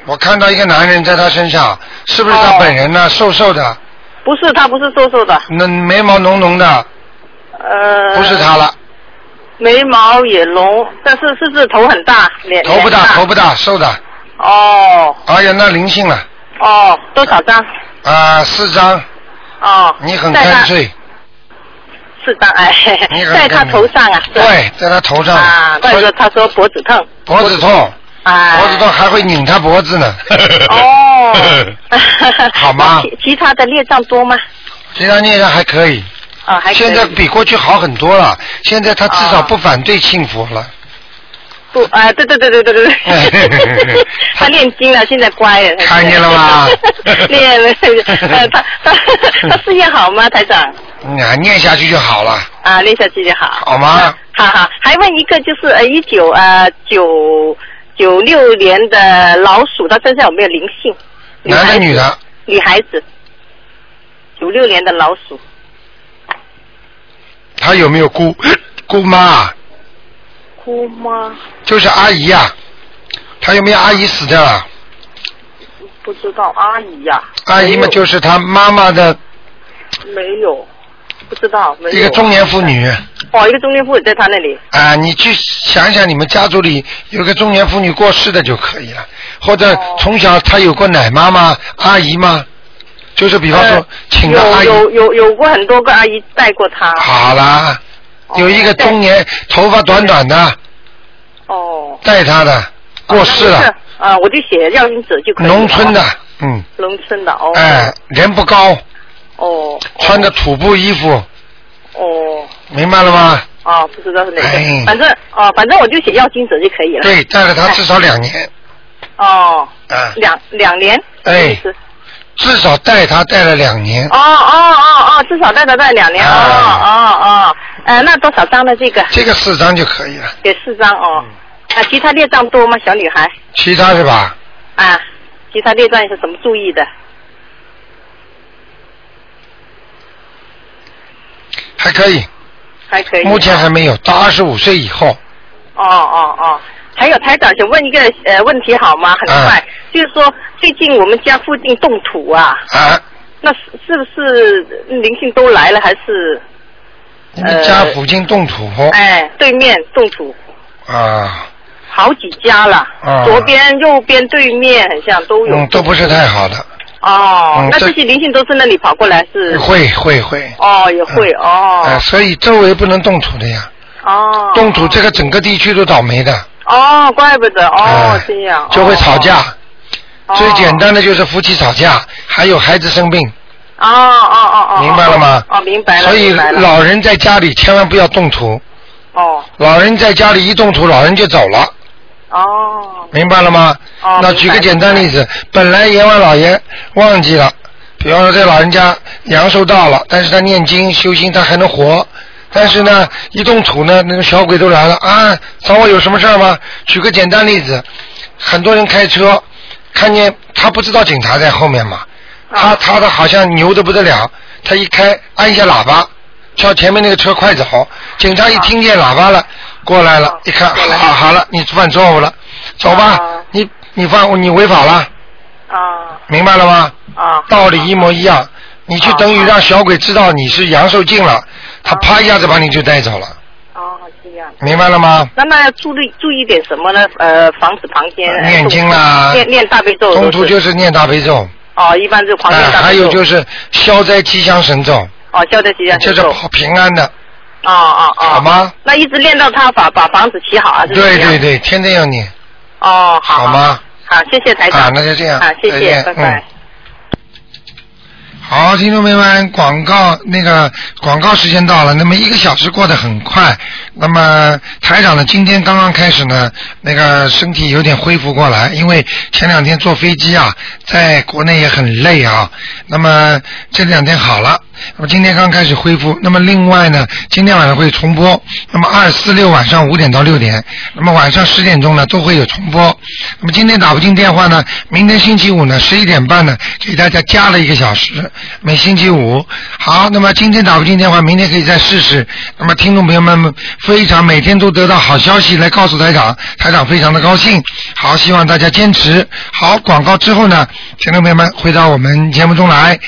我看到一个男人在他身上，是不是他本人呢？瘦瘦的，不是，他不是瘦瘦的。那眉毛浓浓的，呃。不是他了。眉毛也浓，但是是不是头很大？脸头不大，脸头不大，瘦的。哦哎呀，那灵性了哦，多少张？啊，四张。哦。你很干脆。四张，哎在他头上啊。对，在他头上。啊，怪不得他说脖子痛。脖子痛，啊。脖子痛还会拧他脖子呢。哦。好吗其其他的孽障多吗？其他孽障还可以，啊，还可以现在比过去好很多了。现在他至少不反对幸福了。不啊，对对对对对对对，他念经了，现在乖了。看见了吗？念了，呃，他他他事业好吗，台长？嗯啊，念下去就好了，啊，念下去就好。好吗？好好，还问一个，就是呃，一九呃九九六年的老鼠，它身上有没有灵性？男的女的？女孩子，九六年的老鼠，他有没有姑姑 妈？姑妈。就是阿姨呀、他有没有阿姨死掉了？不知道，阿姨呀、阿姨嘛，就是他妈妈的。没有，不知道，没有。一个中年妇女。哦，一个中年妇女在他那里。啊，你去想想，你们家族里有个中年妇女过世的就可以了，或者哦从小她有过奶妈吗？阿姨吗？就是比方说，请个阿姨。呃有有有有过很多个阿姨带过她。好啦，有一个中年头发短短的哦。带她的过世了，啊，我就写要经者就可以了。农村的，嗯，农村的哦。哎，人不高，哦穿着土布衣服，哦明白了吗？哦，不知道是哪个，哎反正哦，反正我就写要金者就可以了。对，带了他至少两年，哦，啊，两两年。哎，至少带他带了两年，哦哦哦哦，至少带他带两年。哦哦哦，呃，那多少张呢？这个？这个四张就可以了，给四张哦。啊，其他列账多吗？小女孩其他是吧？啊，其他列障有什么注意的？还可以，还可以。目前还没有，到二十五岁以后，哦哦哦，还有台长想问一个呃问题好吗？很快，就是说最近我们家附近动土啊，啊，那是是不是灵性都来了，还是你们家附近动土，哎对面动土。啊，好几家了，啊。左边、右边、对面很像都有。嗯，都不是太好的，哦，嗯那这些灵性都是那里跑过来是？会会会，哦，也会哦。哎，所以周围不能动土的呀，哦。动土这个整个地区都倒霉的，哦，怪不得哦哎，这样。就会吵架。哦最简单的就是夫妻吵架，还有孩子生病，哦哦哦哦。明白了吗？哦，明白了。所以老人在家里千万不要动土，哦老人在家里一动土，老人就走了。哦明白了吗？哦那举个简单例子，本来阎王老爷忘记了，比方说这老人家阳寿到了，但是他念经修心，他还能活。但是呢，一动土呢，那个小鬼都来了啊！找我有什么事儿吗？举个简单例子，很多人开车，看见他不知道警察在后面嘛，他他的好像牛的不得了，他一开按一下喇叭，叫前面那个车快走，警察一听见喇叭了，过来了，一看，好好好了，你犯错误了，走吧，你你犯你违法了，啊明白了吗？啊。道理一模一样，你就等于让小鬼知道你是阳寿尽了，他啪一下子把你就带走了，哦，这样。明白了吗？那么要注意注意点什么呢？呃，防止旁边呃念经啦念念大悲咒中途就是念大悲咒，哦，一般是狂哎念大悲咒。还有就是消灾吉祥神咒，哦，消灾吉祥神咒。就是保平安的，哦哦哦。好吗？那一直练到他把把房子起好啊？对对。对，天天要念，哦，好。好吗？好，谢谢台长。啊那就这样好，谢谢，拜拜拜。好，听众朋友们，广告那个广告时间到了，那么一个小时过得很快。那么台长呢，今天刚刚开始呢，那个身体有点恢复过来，因为前两天坐飞机啊，在国内也很累啊。那么这两天好了，那么今天刚开始恢复。那么另外呢，今天晚上会重播。那么二四六晚上五点到六点，那么晚上十点钟呢都会有重播。那么今天打不进电话呢，明天星期五呢十一点半呢给大家加了一个小时，每星期五。好，那么今天打不进电话，明天可以再试试。那么听众朋友们非常每天都得到好消息来告诉台长，台长非常的高兴。好，希望大家坚持。好，广告之后呢，听众朋友们回到我们节目中来。